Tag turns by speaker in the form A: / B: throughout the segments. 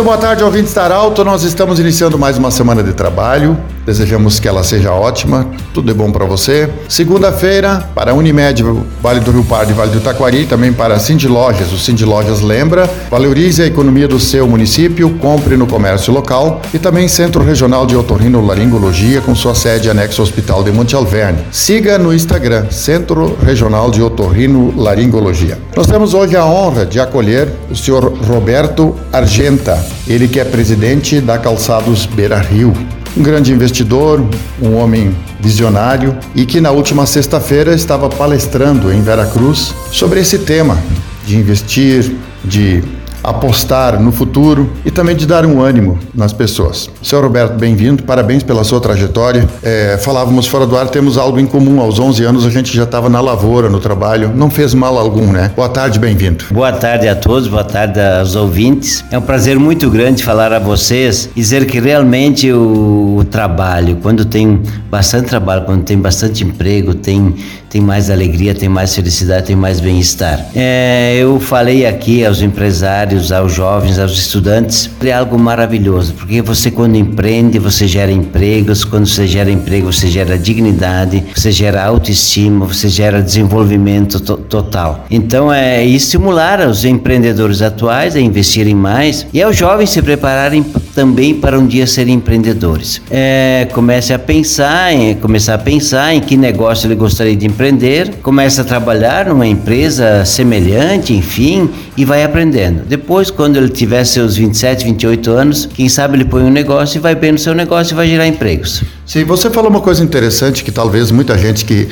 A: Muito boa tarde, ouvintes da Arauto. Nós estamos iniciando mais uma semana de trabalho. Desejamos que ela seja ótima. Tudo de bom para você. Segunda-feira, para Unimed, Vale do Rio Pardo e Vale do Taquari, também para Cindy Lojas. O Cindy Lojas lembra, valorize a economia do seu município, compre no comércio local e também Centro Regional de Otorrino Laringologia, com sua sede anexo ao Hospital de Monte Alverne. Siga no Instagram, Centro Regional de Otorrino Laringologia. Nós temos hoje a honra de acolher o senhor Roberto Argenta, ele que é presidente da Calçados Beira Rio. Um grande investidor, um homem visionário e que na última sexta-feira estava palestrando em Veracruz sobre esse tema de investir, de apostar no futuro e também de dar um ânimo nas pessoas. Seu Roberto, bem-vindo, parabéns pela sua trajetória. É, falávamos fora do ar, temos algo em comum. Aos 11 anos a gente já estava na lavoura, no trabalho, não fez mal algum, né? Boa tarde, bem-vindo.
B: Boa tarde a todos, boa tarde aos ouvintes. É um prazer muito grande falar a vocês, dizer que realmente o, o trabalho, quando tem bastante trabalho, quando tem bastante emprego, tem tem mais alegria, tem mais felicidade, tem mais bem-estar. É, eu falei aqui aos empresários, aos jovens, aos estudantes, é algo maravilhoso, porque você quando empreende, você gera empregos, quando você gera emprego, você gera dignidade, você gera autoestima, você gera desenvolvimento to total. Então é estimular os empreendedores atuais a investirem mais e aos jovens se prepararem também para um dia serem empreendedores. É, comece a pensar, em, começar a pensar em que negócio ele gostaria de empreender, começa a trabalhar numa empresa semelhante, enfim, e vai aprendendo. Depois, quando ele tiver seus 27, 28 anos, quem sabe ele põe um negócio e vai bem no seu negócio e vai gerar empregos.
A: Sim, você falou uma coisa interessante que talvez muita gente que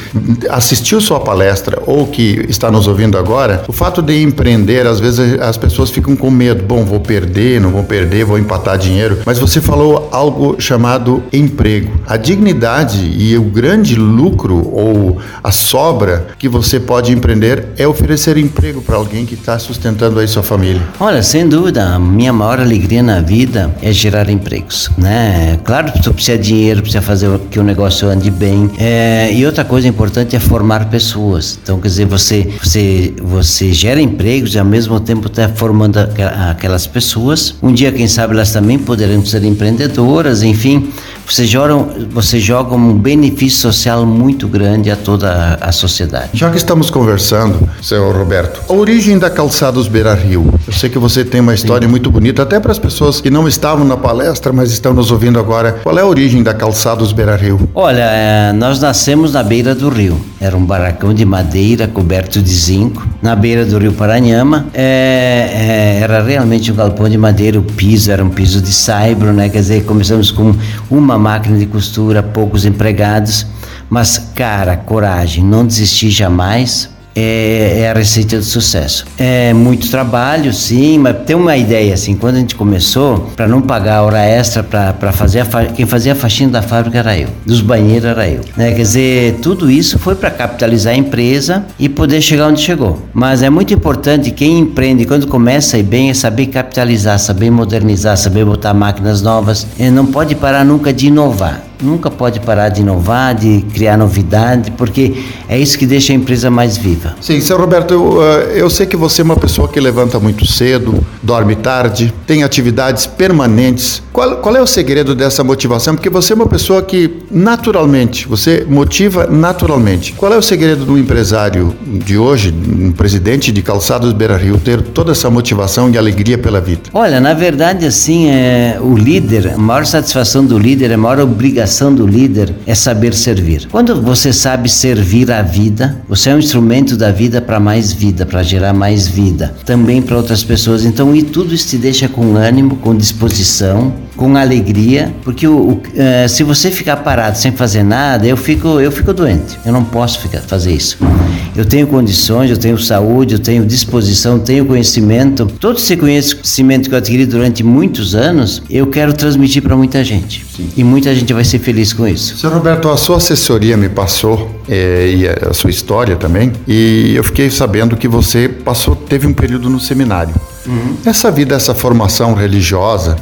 A: assistiu sua palestra ou que está nos ouvindo agora, o fato de empreender, às vezes as pessoas ficam com medo, bom, vou perder, não vou perder, vou empatar dinheiro, mas você falou algo chamado emprego. A dignidade e o grande lucro ou a sobra que você pode empreender é oferecer emprego para alguém que está sustentando aí sua família.
B: Olha, sem dúvida, a minha maior alegria na vida é gerar empregos, né? Claro que tu precisa de dinheiro, precisa fazer que o negócio ande bem. É, e outra coisa importante é formar pessoas. Então, quer dizer, você, você, você gera empregos e ao mesmo tempo está formando aquelas pessoas. Um dia, quem sabe, elas também poderão ser empreendedoras, enfim. Você joga, você joga um benefício social muito grande a toda a, sociedade.
A: Já que estamos conversando, senhor Roberto, a origem da Calçados Beira Rio. Eu sei que você tem uma história Sim. muito bonita, até para as pessoas que não estavam na palestra, mas estão nos ouvindo agora. Qual é a origem da Calçados dos Beira Rio?
B: Olha, é, nós nascemos na beira do rio. Era um barracão de madeira coberto de zinco, na beira do rio Paranhama. É, é, era realmente um galpão de madeira, o piso era um piso de saibro, né? Quer dizer, começamos com uma máquina de costura, poucos empregados. Mas, cara, coragem, não desistir jamais é, é, a receita do sucesso. É muito trabalho, sim, mas tem uma ideia assim, quando a gente começou, para não pagar hora extra para fazer a quem fazia a faxina da fábrica era eu, dos banheiros era eu. Né? Quer dizer, tudo isso foi para capitalizar a empresa e poder chegar onde chegou. Mas é muito importante quem empreende, quando começa ir bem, é saber capitalizar, saber modernizar, saber botar máquinas novas. E não pode parar nunca de inovar nunca pode parar de inovar, de criar novidade, porque é isso que deixa a empresa mais viva.
A: Sim, seu Roberto, eu, eh, eu sei que você é uma pessoa que levanta muito cedo, dorme tarde, tem atividades permanentes. Qual, qual é o segredo dessa motivação? Porque você é uma pessoa que naturalmente, você motiva naturalmente. Qual é o segredo do empresário de hoje, um presidente de Calçados Beira Rio, ter toda essa motivação e alegria pela vida?
B: Olha, na verdade, assim, é, o líder, a maior satisfação do líder, a maior obrigação vocação do líder é saber servir. Quando você sabe servir a vida, você é um instrumento da vida para mais vida, para gerar mais vida, também para outras pessoas. Então, e tudo isso te deixa com ânimo, com disposição, com alegria, porque o, o é, se você ficar parado sem fazer nada, eu fico, eu fico doente. Eu não posso ficar, fazer isso. Eu tenho condições, eu tenho saúde, eu tenho disposição, tenho conhecimento. Todo esse conhecimento que eu adquiri durante muitos anos, eu quero transmitir para muita gente. Sim. E muita gente vai ser ser feliz com isso.
A: Senhor Roberto, a sua assessoria me passou é, e a sua história também, e eu fiquei sabendo que você passou, teve um período no seminário. Uhum. Essa vida, essa formação religiosa,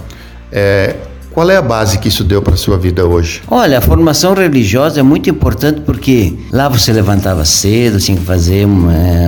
A: é, Qual é a base que isso deu para sua vida hoje?
B: Olha, a formação religiosa é muito importante porque lá você levantava cedo, tinha que fazer,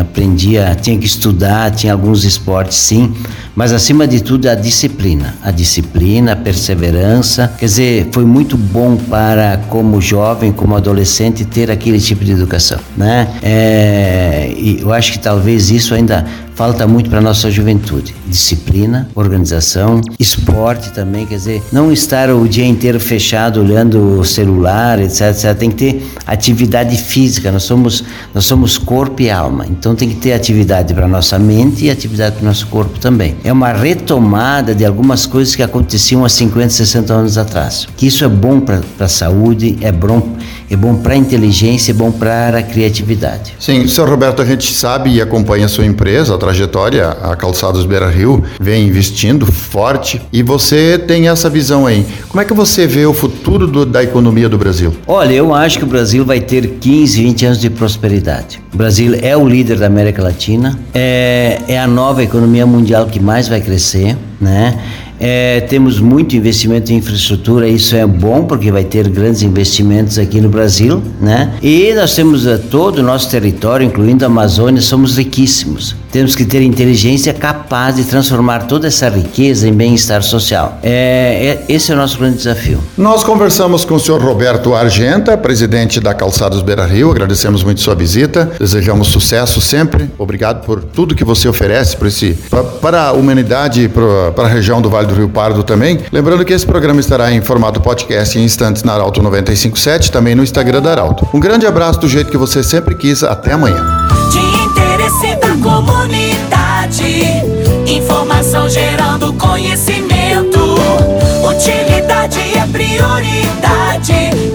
B: aprendia, tinha que estudar, tinha alguns esportes sim, mas acima de tudo a disciplina, a disciplina, a perseverança. Quer dizer, foi muito bom para como jovem, como adolescente ter aquele tipo de educação, né? É, e eu acho que talvez isso ainda falta muito para nossa juventude. Disciplina, organização, esporte também, quer dizer, não estar o dia inteiro fechado olhando o celular, etc, etc. Tem que ter atividade física. Nós somos nós somos corpo e alma. Então tem que ter atividade para nossa mente e atividade para nosso corpo também. É uma retomada de algumas coisas que aconteciam há 50, 60 anos atrás. Que isso é bom para a saúde, é bom é bom para a inteligência, é bom para a criatividade.
A: Sim, senhor Roberto, a gente sabe e acompanha a sua empresa, a trajetória, a Calçados Beira Rio vem investindo forte e você tem essa visão aí. Como é que você vê o futuro do, da economia do Brasil?
B: Olha, eu acho que o Brasil vai ter 15, 20 anos de prosperidade. O Brasil é o líder da América Latina, é, é a nova economia mundial que mais vai crescer, né? É, temos muito investimento em infraestrutura, isso é bom porque vai ter grandes investimentos aqui no Brasil, né? E nós temos uh, todo o nosso território, incluindo a Amazônia, somos riquíssimos. Temos que ter inteligência capaz de transformar toda essa riqueza em bem-estar social. É, é, esse é o nosso grande desafio.
A: Nós conversamos com o senhor Roberto Argenta, presidente da Calçados Beira Rio. Agradecemos muito sua visita. Desejamos sucesso sempre. Obrigado por tudo que você oferece para, esse, para a humanidade para, para a região do Vale do Rio Pardo também. Lembrando que esse programa estará em formato podcast em instantes na Arauto 957, também no Instagram da Arauto. Um grande abraço do jeito que você sempre quis. Até amanhã.
C: De interesse da comunidade, informação gerando conhecimento. Utilidade é prioridade.